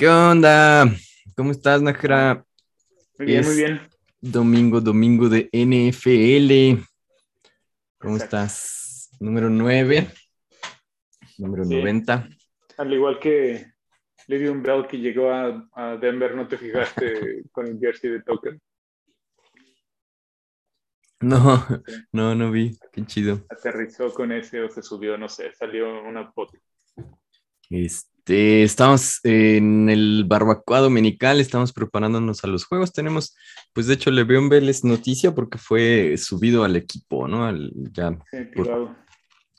¿Qué onda? ¿Cómo estás, Najra? Muy bien, Es muy bien. Domingo, domingo de NFL. ¿Cómo Exacto. estás? Número 9. Número Sí. 90. Al igual que Livion Bell que llegó a, a Denver, ¿no te fijaste con el jersey de Tucker? No, no, no vi. Qué chido. Aterrizó con ese o se subió, no sé, salió una foto. Este, estamos en el barbacoa dominical, estamos preparándonos a los juegos. Tenemos, pues de hecho, Le'Veon Bell es noticia porque fue subido al equipo, ¿no? Al- ya Sí, Por-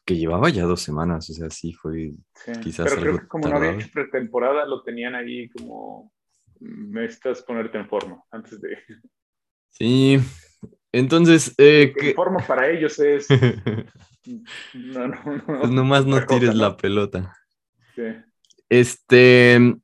que llevaba ya dos semanas, o sea, sí fue. Sí. quizás Pero creo que como no había hecho pretemporada, lo tenían ahí como necesitas ponerte en forma antes de. Sí. Entonces, eh, En ¿qué- forma para ellos es. No, no, no. pues nomás no cosa, tires la pelota. Sí. Este,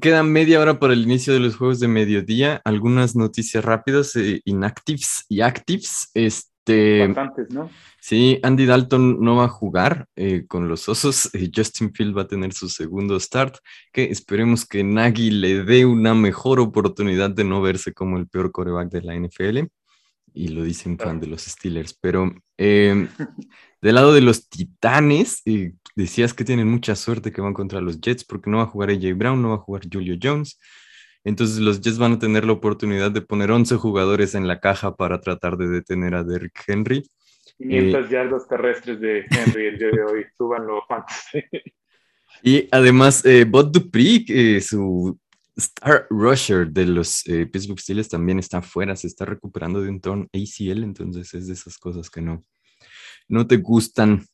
queda media hora para el inicio de los juegos de mediodía. Algunas noticias rápidas, eh, inactives y actives. Este, Bastantes, ¿no? sí, Andy Dalton no va a jugar eh, con los osos. eh, Justin Field va a tener su segundo start. Que esperemos que Nagy le dé una mejor oportunidad de no verse como el peor coreback de la NFL. Y lo dice un fan de los Steelers. Pero eh, del lado de los Titanes, eh, decías que tienen mucha suerte que van contra los Jets porque no va a jugar AJ Brown, no va a jugar Julio Jones. Entonces los Jets van a tener la oportunidad de poner 11 jugadores en la caja para tratar de detener a Derrick Henry. 500 yardas terrestres de Henry el día de hoy. Súbanlo, fantasy. Y además, eh, Bot Dupree, eh, su star rusher de los eh, Pittsburgh Steelers, también está fuera, se está recuperando de un torn ACL, entonces es de esas cosas que no, no te gustan.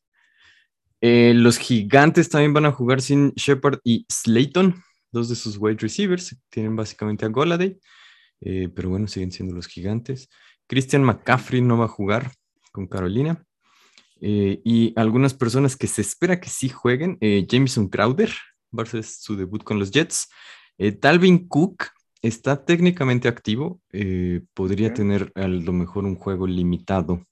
Eh, los gigantes también van a jugar sin Shepard y Slayton, dos de sus wide receivers. Tienen básicamente a Goladay, eh, pero bueno, siguen siendo los gigantes. Christian McCaffrey no va a jugar con Carolina. Eh, y algunas personas que se espera que sí jueguen, Jameson Crowder, va a su debut con los Jets. Talvin Cook está técnicamente activo, podría tener a lo mejor un juego limitado.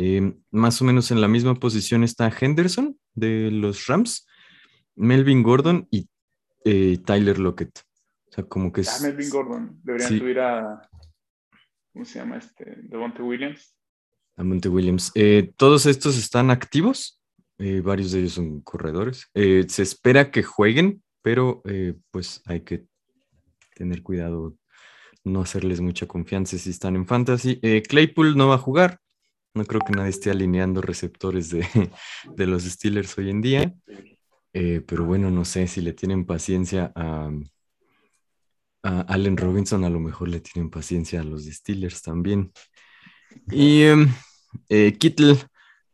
Eh, más o menos en la misma posición está Henderson de los Rams, Melvin Gordon y eh, Tyler Lockett. O sea, como que Ah, es... Melvin Gordon. Deberían Sí. subir a. ¿Cómo se llama este? Devonte Williams. a Monte Williams. Eh, todos estos están activos, varios de ellos son corredores. Se espera que jueguen, pero pues hay que tener cuidado, no hacerles mucha confianza si están en fantasy. Claypool no va a jugar. No creo que nadie esté alineando receptores de, de los Steelers hoy en día. Eh, pero bueno, no sé si le tienen paciencia a, a Allen Robinson, a lo mejor le tienen paciencia a los Steelers también. Y em, eh, Kittle,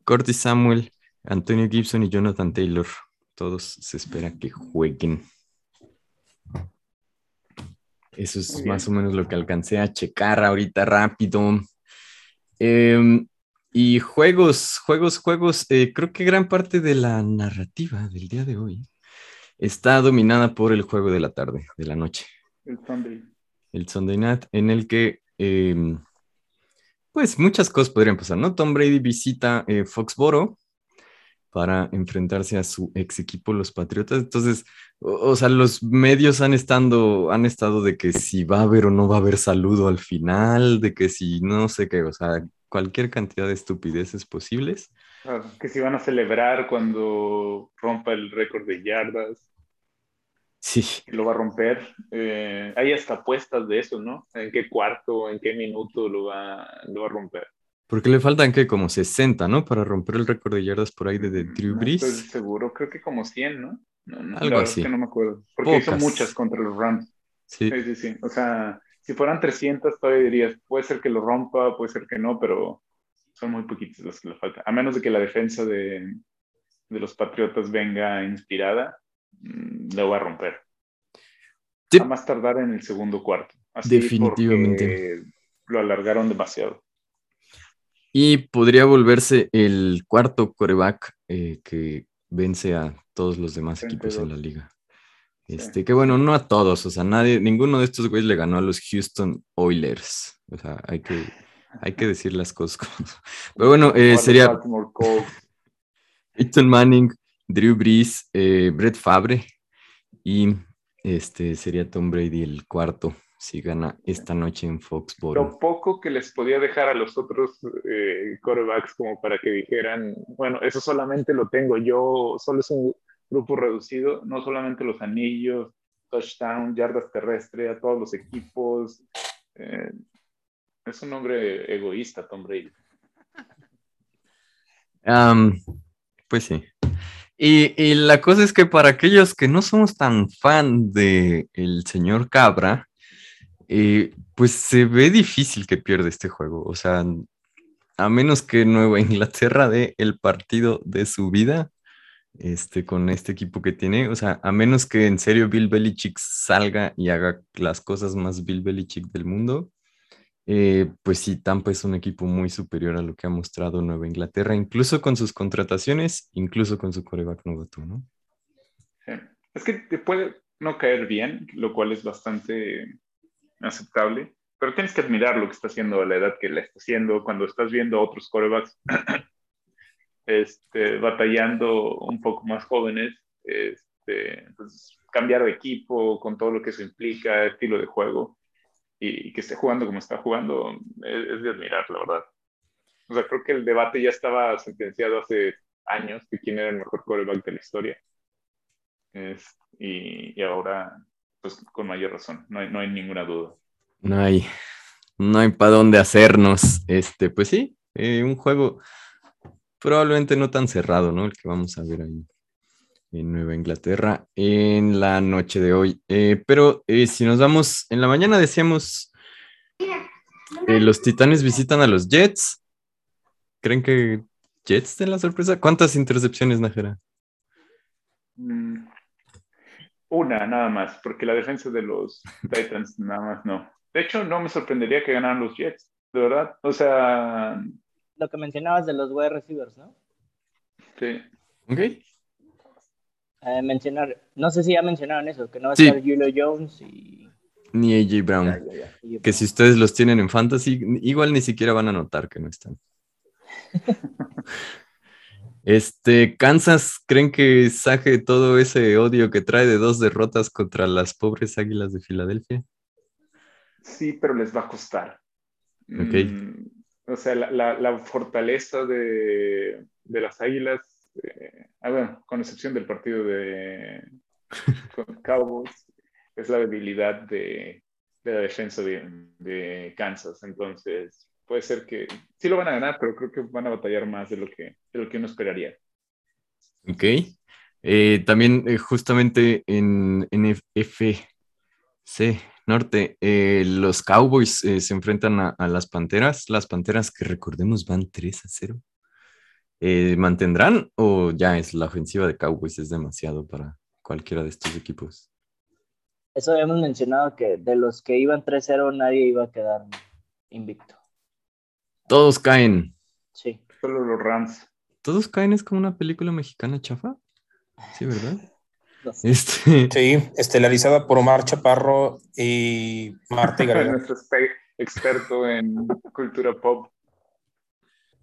Curtis Samuel, Antonio Gibson y Jonathan Taylor, todos se espera que jueguen. Eso es más o menos lo que alcancé a checar ahorita rápido. Em, y juegos, juegos, juegos. eh, creo que gran parte de la narrativa del día de hoy está dominada por el juego de la tarde, de la noche El Sunday. el Sunday Night, en el que, eh, pues, muchas cosas podrían pasar, ¿no? Tom Brady visita eh, Foxboro para enfrentarse a su ex equipo, los Patriotas. Entonces, o, o sea, los medios han, estando, han estado de que si va a haber o no va a haber saludo al final, de que si no sé qué, o sea, cualquier cantidad de estupideces posibles. Claro, que si van a celebrar cuando rompa el récord de yardas, Sí, lo va a romper. Eh, hay hasta apuestas de eso, ¿no? ¿En qué cuarto, en qué minuto lo va, lo va a romper? porque le faltan que como 60, ¿no? Para romper el récord de yardas por ahí de, de Drew No Brees. estoy seguro, creo que como 100, ¿no? no, no Algo así. Es que no me acuerdo. Porque hizo Pocas. muchas contra los Rams. Sí. Sí, sí, sí. O sea, si fueran 300, todavía dirías, puede ser que lo rompa, puede ser que no, pero son muy poquitos los que le faltan. A menos de que la defensa de, de los Patriotas venga inspirada, mm, lo va a romper. A más tardar en el segundo cuarto. Así Definitivamente. Lo alargaron demasiado. Y podría volverse el cuarto coreback eh, que vence a todos los demás equipos en la 32. Sí. Este, que bueno, no a todos, o sea, nadie, ninguno de estos güeyes le ganó a los Houston Oilers. O sea, hay que, hay que decir las cosas como. Pero bueno, eh, sería. Peyton Manning, Drew Brees, eh, Brett Favre y este sería Tom Brady el cuarto si gana esta noche en Foxborough. Lo poco que les podía dejar a los otros eh, quarterbacks como para que dijeran, bueno, eso solamente lo tengo yo, solo es un grupo reducido, no solamente los anillos, touchdown, yardas terrestres, a todos los equipos. Eh, es un hombre egoísta, Tom Brady. pues sí. Y, la cosa es que para aquellos que no somos tan fan del el señor Cabra, eh, pues se ve difícil que pierda este juego. O sea, a menos que Nueva Inglaterra dé el partido de su vida este, con este equipo que tiene. O sea, a menos que en serio Bill Belichick salga y haga las cosas más Bill Belichick del mundo, eh, pues sí, Tampa es un equipo muy superior a lo que ha mostrado Nueva Inglaterra, incluso con sus contrataciones, incluso con su coreback novato, ¿no? Es que te puede no caer bien, lo cual es bastante aceptable, pero tienes que admirar lo que está haciendo a la edad que le está haciendo, cuando estás viendo a otros corebacks este, batallando un poco más jóvenes, este, pues, cambiar de equipo con todo lo que eso implica, estilo de juego y, que esté jugando como está jugando, es, de admirar, la verdad. O sea, creo que el debate ya estaba sentenciado hace años de quién era el mejor quarterback de la historia. y, y, ahora, pues con mayor razón, no hay, no hay ninguna duda. No hay, no hay para dónde hacernos. Este, pues sí, eh, un juego probablemente no tan cerrado, ¿no? El que vamos a ver ahí en Nueva Inglaterra en la noche de hoy. Eh, pero eh, si nos vamos, en la mañana decíamos, eh, los Titanes visitan a los Jets. ¿Creen que Jets den la sorpresa? ¿Cuántas intercepciones, Najera? Mm, una, nada más, porque la defensa de los Titans nada más no. De hecho, no me sorprendería que ganaran los Jets, de verdad. O sea... Lo que mencionabas de los wide receivers, ¿no? Sí. Ok. Eh, mencionar, no sé si ya mencionaron eso, que no va a estar Julio Jones y... Ni AJ Brown. Que si ustedes los tienen en fantasy, igual ni siquiera van a notar que no están. este, Kansas, ¿creen que saque todo ese odio que trae de dos derrotas contra las pobres águilas de Filadelfia? Sí, pero les va a costar. Ok. Mm, o sea, la, fortaleza de, de las águilas este, ah, bueno, con excepción del partido de Cowboys, es la debilidad de, la defensa de, Kansas. Entonces, puede ser que sí lo van a ganar, pero creo que van a batallar más de lo que, de lo que uno esperaría. Ok. Eh, también eh, justamente en, en Norte, eh, los Cowboys se enfrentan a, a, las Panteras, las Panteras que recordemos van 3 a 0. Eh, ¿mantendrán o ya es la ofensiva de Cowboys es demasiado para cualquiera de estos equipos? Eso habíamos mencionado que de los que iban 3-0 nadie iba a quedar invicto. Todos caen. Sí. Solo los Rams. Todos caen es como una película mexicana chafa. Sí, ¿verdad? Este... Sí, estelarizada por Omar Chaparro y Marta García. Nuestro experto en cultura pop.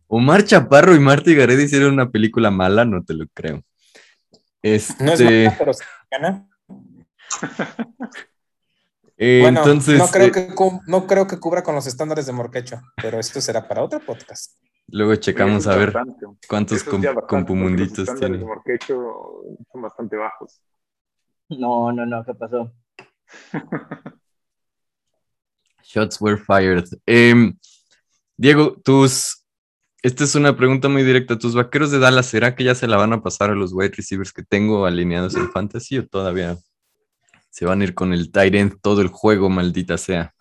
Omar Chaparro y Marta Gareda hicieron una película mala, no te lo creo. Este... No es mala, este, pero gana. eh, bueno, entonces, no creo, eh, que, no creo que cubra con los estándares de Morquecho, pero esto será para otro podcast. Luego checamos a ver cuántos compumunditos tiene. Son bastante bajos. No, no, no, ¿qué pasó? Shots were fired. Em, Diego, tus esta es una pregunta muy directa. ¿Tus vaqueros de Dallas, será que ya se la van a pasar a los wide receivers que tengo alineados en fantasy o todavía se van a ir con el tight end todo el juego, maldita sea?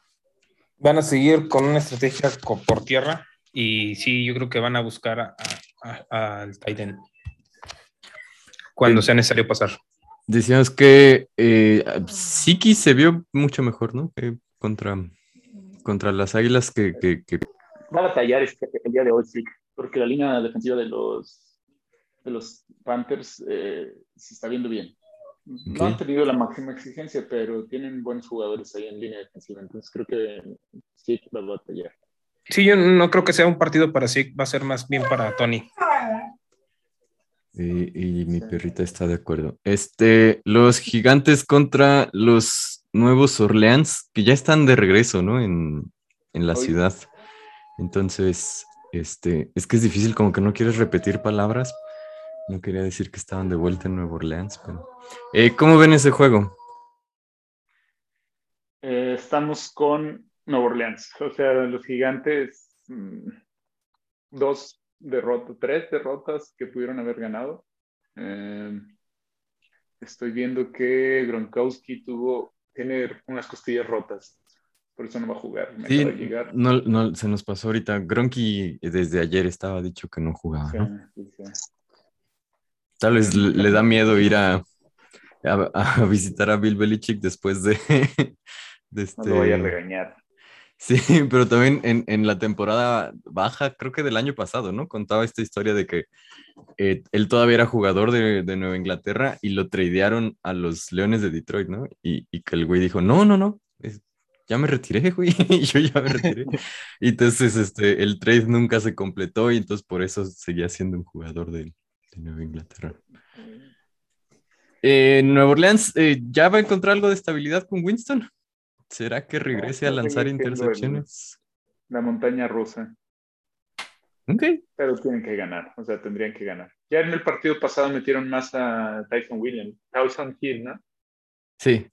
Van a seguir con una estrategia por tierra y sí, yo creo que van a buscar al tight end cuando sea necesario pasar. Decíamos que eh, Siki se vio mucho mejor, ¿no? contra, contra las águilas que va a batallar este, el día de hoy, sí, porque la línea defensiva de los, de los Panthers eh, se está viendo bien. No han tenido la máxima exigencia, pero tienen buenos jugadores ahí en línea defensiva, entonces creo que sí va a batallar. Sí, yo no creo que sea un partido para sí, va a ser más bien para Tony. Y, y mi perrita está de acuerdo. Este, los gigantes contra los nuevos Orleans, que ya están de regreso, ¿no? En, en la Hoy. ciudad. Entonces, este, es que es difícil, como que no quieres repetir palabras. No quería decir que estaban de vuelta en Nueva Orleans, pero. Eh, ¿Cómo ven ese juego? Eh, estamos con Nueva Orleans. O sea, los gigantes, mm, dos derrotas, tres derrotas que pudieron haber ganado. Eh, estoy viendo que Gronkowski tuvo, tiene unas costillas rotas. Por eso no va a jugar. Me Sí, acaba de llegar. no, no, se nos pasó ahorita. Gronky desde ayer estaba dicho que no jugaba, Sí, ¿no? sí. Tal vez le, le da miedo ir a, a, a visitar a Bill Belichick después de, de No lo vaya a este. regañar. Sí, pero también en, en la temporada baja, creo que del año pasado, ¿no? Contaba esta historia de que eh, él todavía era jugador de, de Nueva Inglaterra y lo tradearon a los Leones de Detroit, ¿no? Y, y que el güey dijo, no, no, no, es- ya me retiré, güey, yo ya me retiré. Y entonces este, el trade nunca se completó y entonces por eso seguía siendo un jugador de, de Nueva Inglaterra. Eh, Nueva Orleans, eh, ¿ya va a encontrar algo de estabilidad con Winston? ¿Será que regrese a lanzar el- intercepciones? La montaña rusa. Ok. Pero tienen que ganar, o sea, tendrían que ganar. Ya en el partido pasado metieron más a Tyson Williams, Tyson Hill, ¿no? Sí.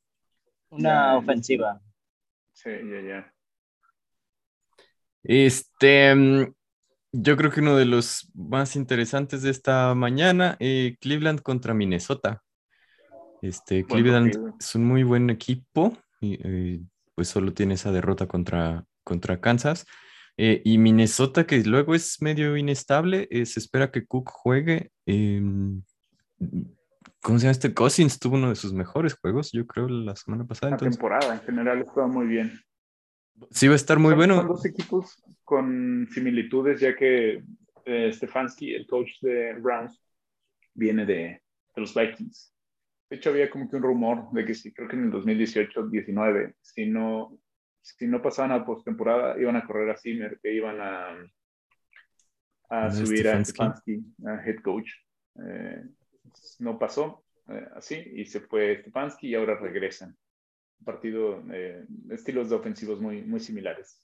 Una ofensiva. Sí, ya, ya. Este, mm, yo creo que uno de los más interesantes de esta mañana, eh, Cleveland contra Minnesota. Este, Cleveland es un muy buen equipo y eh, pues solo tiene esa derrota contra, contra Kansas. Eh, y Minnesota, que luego es medio inestable, eh, se espera que Cook juegue. em, ¿cómo se llama este? Cousins tuvo uno de sus mejores juegos, yo creo, la semana pasada. La Entonces, temporada en general estaba muy bien. sí va a estar muy bueno. Son dos equipos con similitudes, ya que eh, Stefanski, el coach de Browns, viene de, de los Vikings. De hecho, había como que un rumor de que sí, creo que en el 2018-19, si no, si no pasaban a postemporada, iban a correr a Zimmer, que iban a, a ¿A subir a Stefanski? Stefanski, a head coach. Eh, no pasó eh, así y se fue Stefanski y ahora regresan. Partido, eh, estilos de ofensivos muy, muy similares.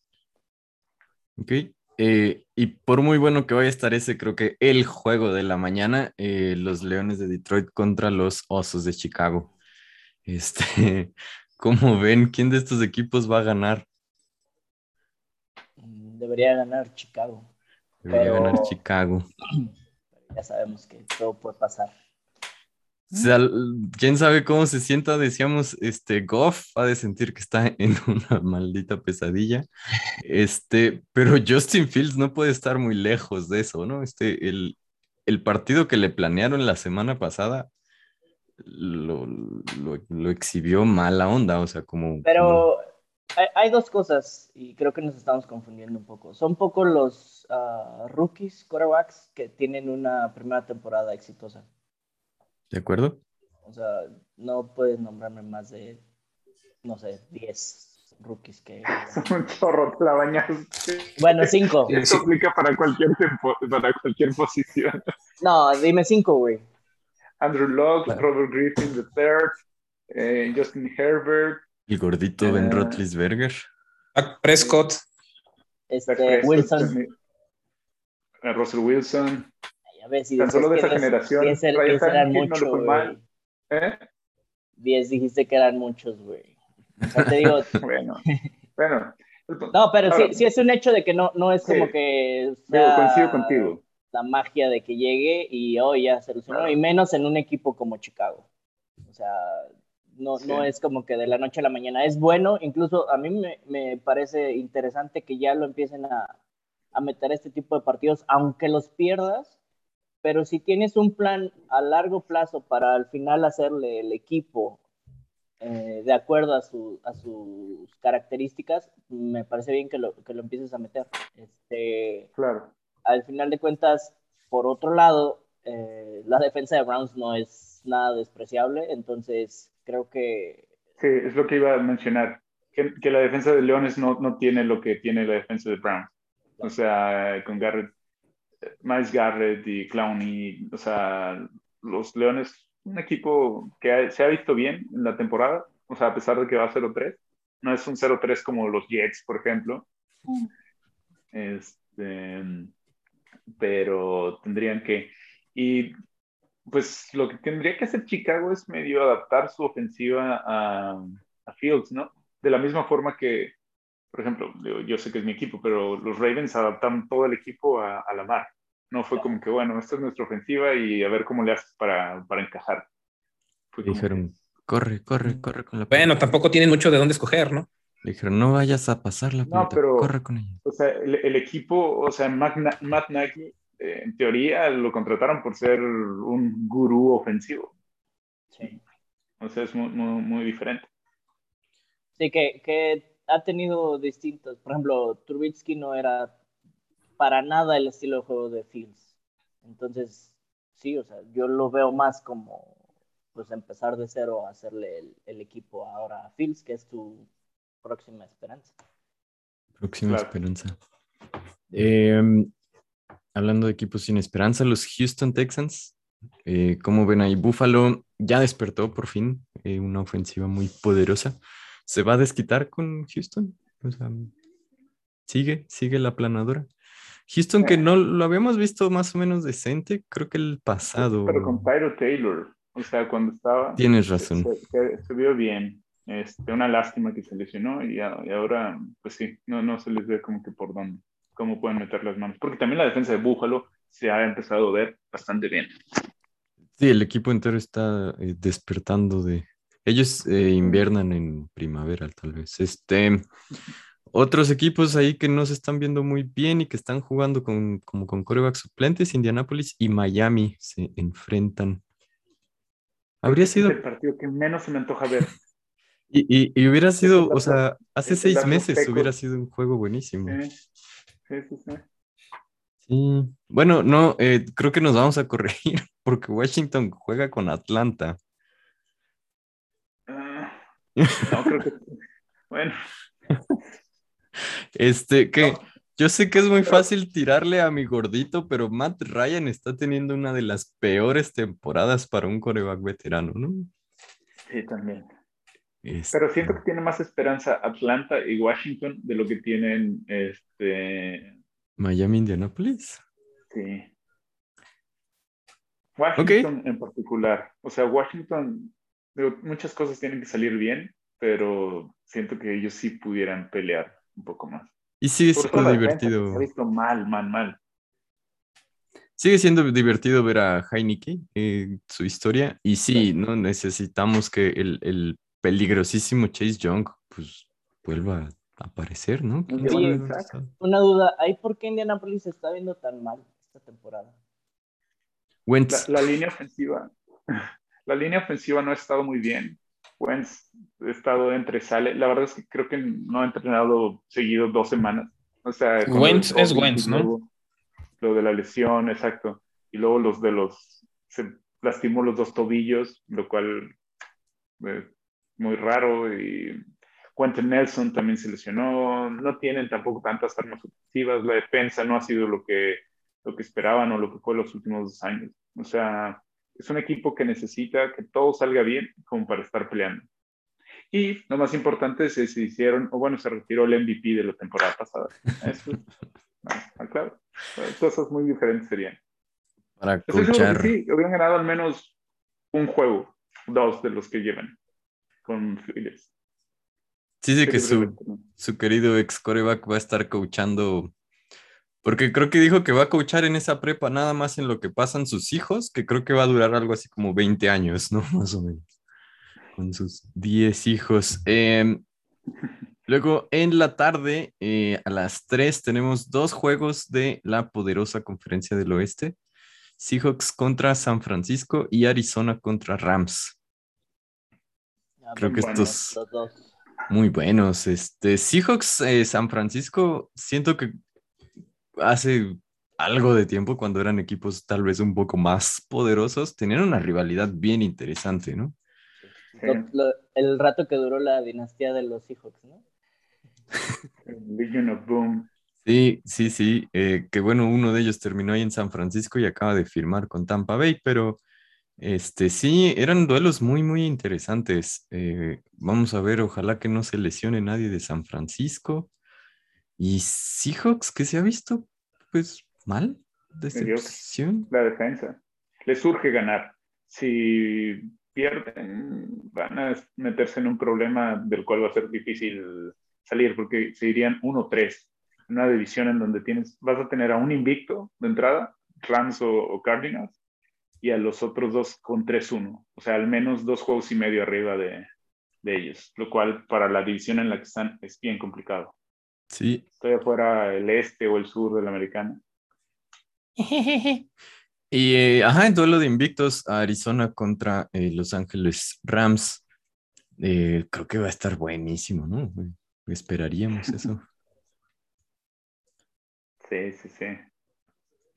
Ok. Eh, y por muy bueno que vaya a estar ese, creo que el juego de la mañana, eh, los Leones de Detroit contra los Osos de Chicago. Este, ¿cómo ven? ¿Quién de estos equipos va a ganar? Mm, Debería ganar Chicago. Debería Pero- ganar Chicago. Ya sabemos que todo puede pasar. O sea, quién sabe cómo se sienta, decíamos, este Goff ha de sentir que está en una maldita pesadilla. Este, pero Justin Fields no puede estar muy lejos de eso, ¿no? Este, el, el partido que le planearon la semana pasada lo, lo, lo exhibió mala onda, o sea, como. como- Pero hay, hay dos cosas y creo que nos estamos confundiendo un poco. Son poco los ah, rookies, quarterbacks, que tienen una primera temporada exitosa. ¿De acuerdo? O sea, no puedes nombrarme más de, no sé, 10 rookies que... Un chorro, te la bañaste. Bueno, 5. Eso aplica para cualquier, tempo- para cualquier posición. No, dime 5, güey. Andrew Locke, Claro. Robert Griffin III, eh, Justin Herbert, El gordito Ben Ah. Roethlisberger. Prescott, Este, Prescott, Wilson. eh, Russell Wilson. Ya ves, y Tan solo de esa generación. 10 Ryan eran no muchos, mal. güey. ¿Eh? 10 dijiste que eran muchos, güey. O sea, te digo, Bueno, bueno. no, pero Ahora, sí, sí es un hecho de que no, no es como Sí. que sea coincido contigo. la magia de que llegue y hoy ya se solucionó, y menos en un equipo como Chicago. O sea, no, Sí. no es como que de la noche a la mañana. Es bueno, incluso a mí me, me parece interesante que ya lo empiecen a, a meter este tipo de partidos, aunque los pierdas, pero si tienes un plan a largo plazo para al final hacerle el equipo eh, de acuerdo a, su, a sus características, me parece bien que lo, que lo empieces a meter. Este, Claro. al final de cuentas, por otro lado, eh, la defensa de Browns no es nada despreciable, entonces creo que Sí, es lo que iba a mencionar. Que, que la defensa de Leones no, no tiene lo que tiene la defensa de Browns. O sea, con Garrett. Miles Garrett y Clowney, o sea, los Leones, un equipo que se ha visto bien en la temporada, o sea, a pesar de que va a 0-3, no es un 0-3 como los Jets, por ejemplo. Este, pero tendrían que, y pues lo que tendría que hacer Chicago es medio adaptar su ofensiva a, a Fields, ¿no? De la misma forma que, por ejemplo, yo sé que es mi equipo, pero los Ravens adaptaron todo el equipo a, a la mar. No fue como que, bueno, esta es nuestra ofensiva y a ver cómo le haces para, para encajar. Dijeron, corre, corre, corre con la Bueno, tampoco tienen mucho de dónde escoger, ¿no? dijeron, no vayas a pasar la pelota, pero, corre con ella. O sea, el, equipo, o sea, Matt, Matt Nagy, eh, en teoría lo contrataron por ser un gurú ofensivo. Sí. O sea, es muy, muy, muy diferente. Sí, que, que ha tenido distintos. Por ejemplo, Trubitsky no era para nada el estilo de juego de Fields. Entonces, sí, o sea, yo lo veo más como pues empezar de cero a hacerle el, el equipo ahora a Fields, que es tu próxima esperanza. Próxima esperanza. Em, hablando de equipos sin esperanza, los Houston Texans, eh, ¿cómo ven ahí? Buffalo ya despertó por fin, eh, una ofensiva muy poderosa. ¿Se va a desquitar con Houston? O sea, sigue, sigue la planadora. Houston, que no lo habíamos visto más o menos decente, creo que el pasado. Pero con Tyro Taylor, o sea, cuando estaba. Tienes razón. Se, vio bien. Este, una lástima que se lesionó y, ahora, pues sí, no, no se les ve como que por dónde, cómo pueden meter las manos. Porque también la defensa de Búfalo se ha empezado a ver bastante bien. Sí, el equipo entero está eh, despertando de. Ellos eh, inviernan en primavera, tal vez. Este, otros equipos ahí que no se están viendo muy bien y que están jugando con, como con corebacks suplentes, Indianapolis y Miami se enfrentan. Habría sido... el partido que menos se me antoja ver. Y, y, hubiera sido, o sea, hace seis meses hubiera sido un juego buenísimo. Sí, sí, sí. Sí, bueno, no, eh, creo que nos vamos a corregir porque Washington juega con Atlanta. Ah, no, creo que. Bueno. Este, que yo sé que es muy fácil tirarle a mi gordito, pero Matt Ryan está teniendo una de las peores temporadas para un coreback veterano, ¿no? Sí, también. Pero siento que tiene más esperanza Atlanta y Washington de lo que tienen este Miami, Indianapolis. Sí. Washington en particular. O sea, Washington, muchas cosas tienen que salir bien, pero siento que ellos sí pudieran pelear un poco más. Y sigue siendo divertido. Se ha visto mal, mal, mal. Sigue siendo divertido ver a Heineke, eh, su historia. Y sí, ¿no? Necesitamos que el, peligrosísimo Chase Young pues vuelva a aparecer, ¿no? una duda, ¿hay por qué Indianapolis se está viendo tan mal esta temporada? La, la, línea ofensiva, la línea ofensiva no ha estado muy bien. Wentz ha estado entre sale. La verdad es que creo que no ha entrenado seguido dos semanas. O sea, Wentz es Wentz, ¿no? Lo de la lesión, exacto. Y luego los de los. Se lastimó los dos tobillos, lo cual es muy raro. Y Quentin Nelson también se lesionó. No tienen tampoco tantas armas ofensivas. La defensa no ha sido lo que, lo que esperaban o lo que fue los últimos dos años. O sea, es un equipo que necesita que todo salga bien como para estar peleando. Y lo más importante es que se hicieron, o bueno, se retiró el MVP de la temporada pasada. Eso, ah, claro, cosas muy diferentes serían. Para escuchar. Sí, hubieran ganado al menos un juego, dos de los que llevan con Phillips. Sí, sí, que su, su querido ex coreback va a estar coachando porque creo que dijo que va a coachar en esa prepa nada más en lo que pasan sus hijos, que creo que va a durar algo así como 20 años, ¿no? Más o menos. Con sus 10 hijos. Em, luego, en la tarde, eh, a las 3, tenemos dos juegos de la poderosa conferencia del oeste. Seahawks contra San Francisco y Arizona contra Rams. Creo que estos muy buenos. Este, Seahawks, eh, San Francisco, siento que hace algo de tiempo, cuando eran equipos tal vez un poco más poderosos, tenían una rivalidad bien interesante, ¿no? el rato que duró la dinastía de los Seahawks, ¿no? Legion of Boom. Sí, sí, sí. eh, que bueno, uno de ellos terminó ahí en San Francisco y acaba de firmar con Tampa Bay, pero este sí, eran duelos muy, muy interesantes. Eh, vamos a ver, ojalá que no se lesione nadie de San Francisco. Y Seahawks, que se ha visto, pues, mal, decepción. La defensa. Les surge ganar. Si pierden, van a meterse en un problema del cual va a ser difícil salir, porque se irían 1-3. Una división en donde tienes, vas a tener a un invicto de entrada, Rams o, o Cardinals, y a los otros dos con 3-1. O sea, al menos dos juegos y medio arriba de, de ellos, lo cual para la división en la que están es bien complicado. Sí, Estoy afuera el este o el sur de la americana. Y, eh, ajá, en duelo de invictos, Arizona contra eh, Los Ángeles Rams. Eh, creo que va a estar buenísimo, ¿no? Esperaríamos eso. Sí, sí, sí.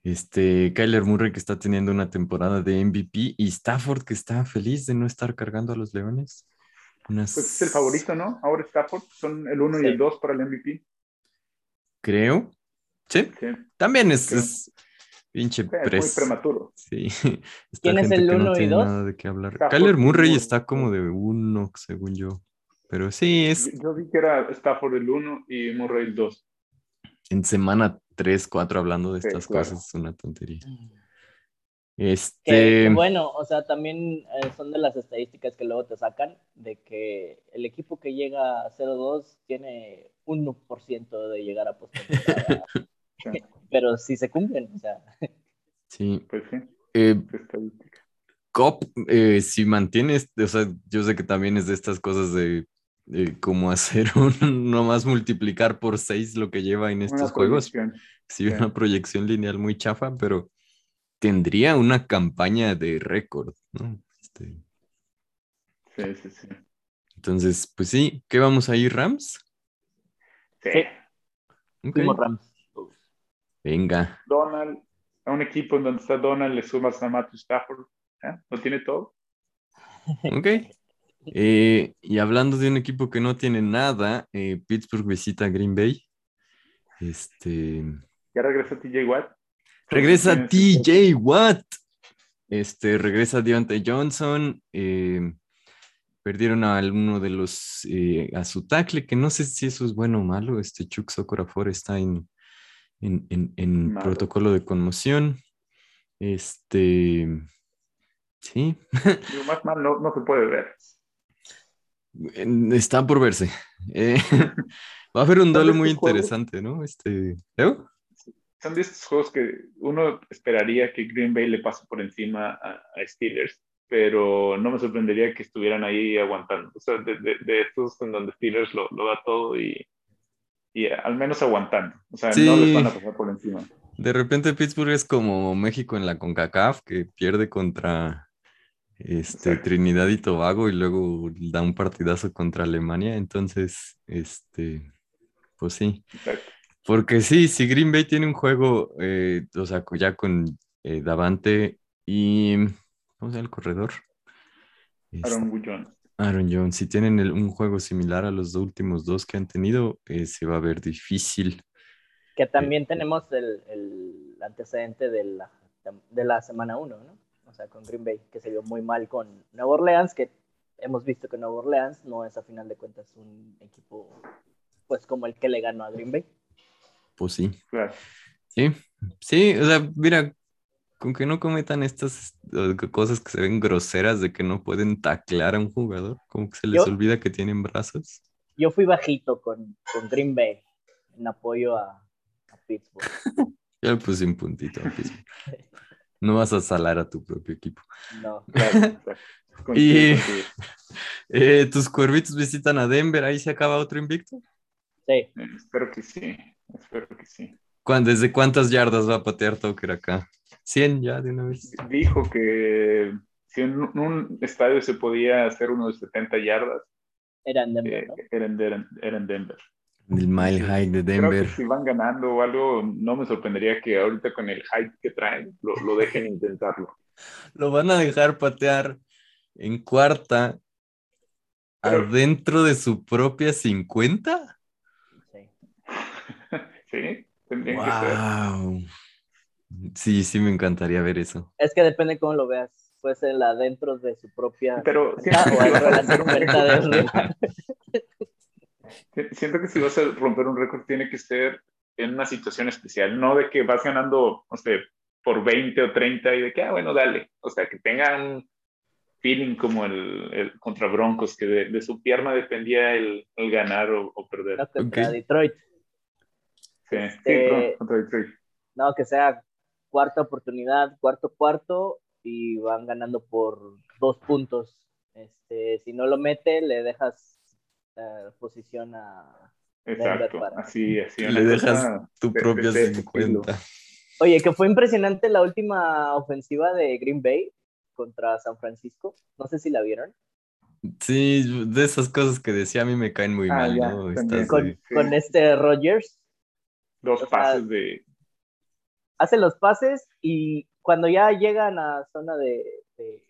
Este, Kyler Murray que está teniendo una temporada de MVP y Stafford que está feliz de no estar cargando a los Leones. Unas- Pues es el favorito, ¿no? Ahora Stafford son el 1 y el 2 para el MVP. Creo. Sí, Sí, también es, es pinche Sí, es muy prematuro. Sí. Esta ¿Quién es el que no uno y tiene dos? nada de qué hablar. Stafford Kyler Murray Murray. está como de uno, según yo. Pero sí, es Yo, yo vi que era Stafford el 1 y Murray el 2. en semana 3, 4 hablando de Sí, estas claro. cosas, es una tontería. Que, Este, que bueno, o sea, también eh, son de las estadísticas que luego te sacan de que el equipo que llega a 0-2 tiene 1% de llegar a postemporada. Pero sí se cumplen, o sea, sí. pues sí, Eh. Cop, eh, si mantienes, o sea, yo sé que también es de estas cosas de, cómo hacer un, nomás multiplicar por 6 lo que lleva en estos Una juegos. Sí. una proyección lineal muy chafa, pero tendría una campaña de récord, ¿no? Este, Sí, sí, sí. entonces, pues sí, ¿qué vamos a ir, Rams? Sí. Sí. Ok, fuimos Rams. Venga. Donald, a un equipo en donde está Donald le sumas a Matthew Stafford. ¿eh? ¿Lo tiene todo? Ok. Eh, y hablando de un equipo que no tiene nada, eh, Pittsburgh visita a Green Bay. Este, Ya regresa TJ Watt. regresa TJ Watt. Este, regresa Deontay Johnson. eh, perdieron a uno de los, eh, a su tackle, que no sé si eso es bueno o malo. Este Chuck Socorafor está en, en, en- protocolo de conmoción. Este, sí, Digo, más mal no, no se puede ver. Está por verse. Eh, va a haber un duelo muy juegos- interesante, ¿no? Este, ¿Leo? Son de estos juegos que uno esperaría que Green Bay le pase por encima a, a Steelers, pero no me sorprendería que estuvieran ahí aguantando. O sea, de, de- de estos en donde Steelers lo, lo da todo y, y al menos aguantando. O sea, no Sí. les van a pasar por encima. De repente Pittsburgh es como México en la CONCACAF, que pierde contra este, Exacto. Trinidad y Tobago y luego da un partidazo contra Alemania. Entonces, este, pues sí. Exacto. Porque sí, si Green Bay tiene un juego, eh, o sea, ya con eh, Davante y, ¿cómo se llama el corredor? Este, Aaron Jones. Aaron Jones, si tienen el- un juego similar a los últimos dos que han tenido, eh, se va a ver difícil. Que también tenemos el, el antecedente de la, de la semana 1, ¿no? O sea, con Green Bay, que se vio muy mal con Nueva Orleans, que hemos visto que Nueva Orleans no es a final de cuentas un equipo pues como el que le ganó a Green Bay. Pues sí, Claro. sí, sí, o sea, mira, con que no cometan estas eh, cosas que se ven groseras de que no pueden taclear a un jugador, como que se les Yo- olvida que tienen brazos. Yo fui bajito con, con Green Bay en apoyo a, a Pittsburgh. Ya le puse un puntito a Pittsburgh. No vas a salar a tu propio equipo. No. Claro. Y-. Eh, tus cuervitos visitan a Denver, ahí se acaba otro invicto. Sí, Eh, espero que sí. Espero que sí. ¿Cuán- ¿Desde cuántas yardas va a patear Tucker acá? 100 ya de una vez. Dijo que si en un, estadio se podía hacer uno de 70 yardas, era en Denver, eh, ¿no? era, en, era en- era en Denver. El Mile High de Creo Denver. que si van ganando o algo, no me sorprendería que ahorita con el hype que traen, lo, lo dejen intentarlo. Lo van a dejar patear en cuarta Pero- adentro de su propia 50. Sí. ¿Sí? Tendrían que ser. Sí, sí, me encantaría ver eso. Es que depende cómo lo veas. Puede ser la dentro de su propia. Pero siento o que, si vas a romper un récord, arriba. si- siento que si vas a romper un récord tiene que ser en una situación especial, no de que vas ganando, no sé, por 20 o 30 y de que, ah, bueno, dale. O sea, que tenga un feeling como el, el contra Broncos, que de, de su pierna dependía el, el ganar o, o perder. No, contra. Detroit. Sí, sí, Este- perdón, contra Detroit. No, que sea cuarta oportunidad, cuarto cuarto y van ganando por dos puntos. Este, si no lo mete, le dejas eh, posición a. Exacto, para- así, así. Le dejas Tu de- propio de ese 50. Oye, que fue impresionante la última ofensiva de Green Bay contra San Francisco. No sé si la vieron. Sí, de esas cosas que decía a mí me caen muy Ah, mal, ya, ¿no? también. Estás Con, de- Sí. con este Rogers. Dos O sea, pases de. Hace los pases y cuando ya llegan a zona de, de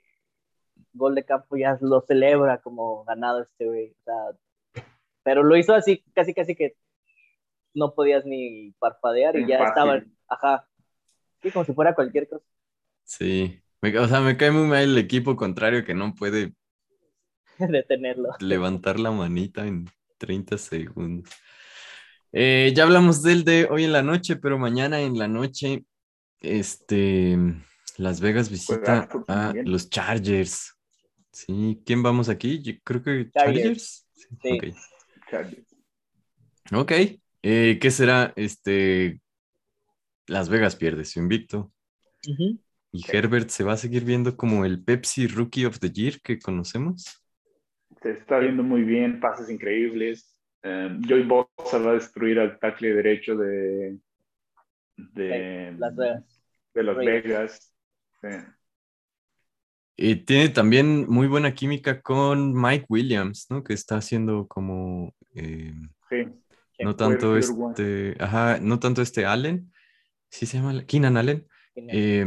gol de campo ya lo celebra como ganado este güey. O sea, pero lo hizo así, casi casi que no podías ni parpadear y ya fácil. estaba, ajá. Sí, como si fuera cualquier cosa Sí. Me- o sea, me cae muy mal el equipo contrario que no puede detenerlo. levantar la manita en 30 segundos. Eh, ya hablamos del de hoy en la noche, pero mañana en la noche, este, Las Vegas visita a los Chargers. Sí, ¿quién vamos aquí? Yo creo que Chargers. Chargers. Sí, Sí. Ok. Chargers. Ok. Eh, ¿qué será? Este, Las Vegas pierde su invicto. Y Herbert se va a seguir viendo como el Pepsi Rookie of the Year que conocemos. Se está viendo muy bien, pases increíbles. Eh, Joey Bosa va a destruir al tackle derecho de, de Las Vegas. De Las. Vegas. Sí. Y tiene también muy buena química con Mike Williams, ¿no? Que está haciendo como eh, Sí. no tanto este, ajá, no tanto este Allen, sí se llama Keenan Allen, eh,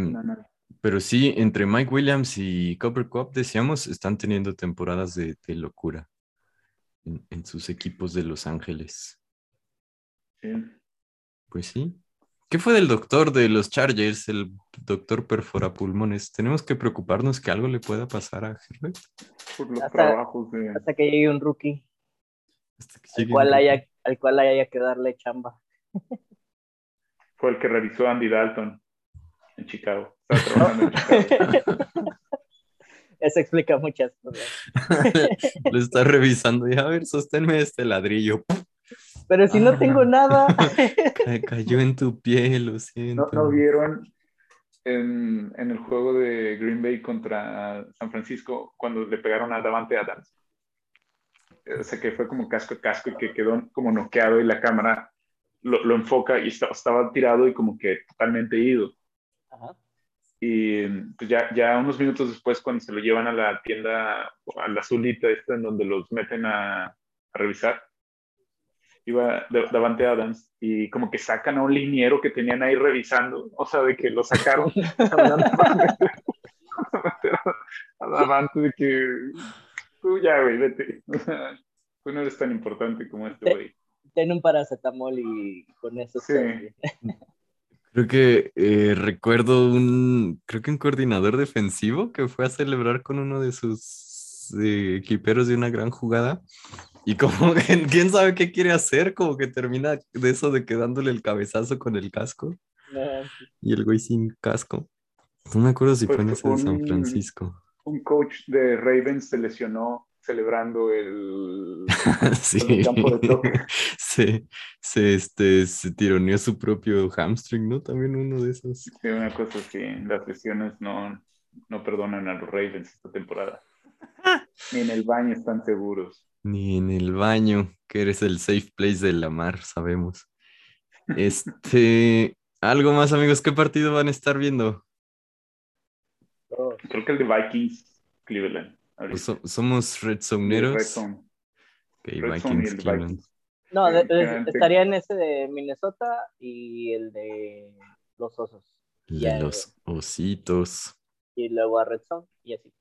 pero sí entre Mike Williams y Copper Cup decíamos están teniendo temporadas de, de locura en, en sus equipos de Los Ángeles. Sí. Pues sí. ¿Qué fue del doctor de los Chargers, el doctor perforapulmones? ¿Tenemos que preocuparnos que algo le pueda pasar a Herbert? Por los Hasta- trabajos de. Hasta que llegue un rookie Hasta que al llegue cual, un- haya, al cual haya que darle chamba. Fue el que revisó Andy Dalton en Chicago. Estaba trabajando en Chicago. Eso explica muchas cosas. Lo está revisando y a ver, sosténme este ladrillo. Pero si no Ah. tengo nada. Ca- cayó en tu piel, lo siento. ¿No, no vieron en, en el juego de Green Bay contra San Francisco cuando le pegaron a Davante Adams? O sea, que fue como casco a casco y que quedó como noqueado y la cámara lo, lo enfoca y está- estaba tirado y como que totalmente ido. Ajá. Y pues ya, ya unos minutos después, cuando se lo llevan a la tienda, a la azulita esta en donde los meten a, a revisar, iba Da- Davante Adams y como que sacan a un liniero que tenían ahí revisando, o sea, de que lo sacaron a- Davante de que tú ya, güey, vete. Tú no eres tan importante como este güey. Ten un paracetamol y con eso Sí. Creo que eh, recuerdo un, creo que un coordinador defensivo que fue a celebrar con uno de sus eh, equiperos de una gran jugada y como quién sabe qué quiere hacer, como que termina de eso de quedándole el cabezazo con el casco No, y el güey sin casco. No me acuerdo si Pues fue en ese de San Francisco. Un coach de Ravens se lesionó celebrando el, Sí, el campo de toque. se, se, este, se tironeó su propio hamstring, ¿no? También uno de esos. Sí, una cosa así, las lesiones no, no perdonan a los Ravens esta temporada. Ni en el baño están seguros. Ni en el baño, que eres el safe place de la mar, sabemos. Este, algo más, amigos, ¿qué partido van a estar viendo? no. Creo que el de Vikings, Cleveland. Pues so- somos Red Zoneros. Zone. Red Vikings. No, de- de- Definitivamente. estaría en ese de Minnesota y el de los osos. De los ositos. Y luego a Red Zone y así.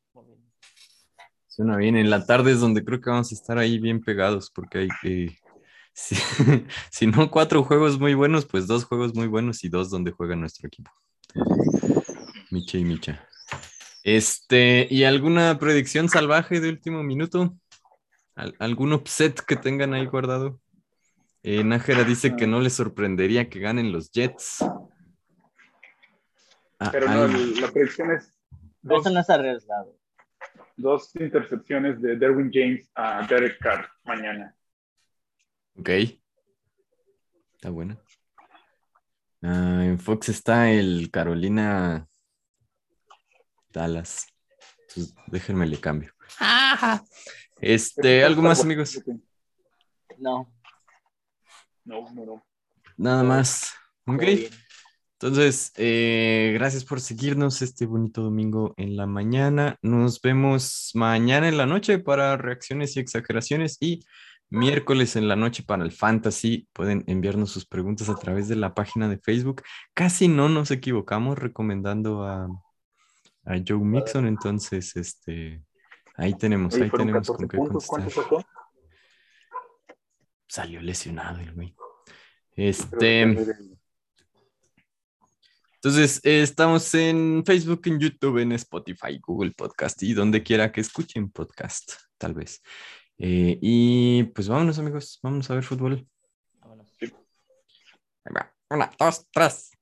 Suena bien. En la tarde es donde creo que vamos a estar ahí bien pegados, porque hay, eh, Si, si no cuatro juegos muy buenos, pues dos juegos muy buenos y dos donde juega nuestro equipo. Micha y Micha. Este, ¿y alguna predicción salvaje de último minuto? ¿Al- ¿Algún upset que tengan ahí guardado? Eh, Nájera dice que no le sorprendería que ganen los Jets. Ah, Pero no, la predicción es dos, Eso no es arriesgado. dos intercepciones de Derwin James a Derek Carr mañana. Ok. Está buena. Ah, en Fox está el Carolina Dallas. Entonces, déjenme le cambio. Este, ¿algo más, amigos? No. No, no, no. Nada más. Ok. Entonces, eh, gracias por seguirnos este bonito domingo en la mañana. Nos vemos mañana en la noche para reacciones y exageraciones y miércoles en la noche para el fantasy. Pueden enviarnos sus preguntas a través de la página de Facebook. Casi no nos equivocamos recomendando a, a Joe Mixon. Entonces, este, ahí tenemos, ahí tenemos 14 con qué puntos. contestar. Salió lesionado el güey. Este. Entonces, eh, estamos en Facebook, en YouTube, en Spotify, Google Podcast y donde quiera que escuchen podcast, tal vez. Eh, y pues vámonos, amigos, vámonos a ver fútbol. Vámonos. Ahí va. Una, dos, tres.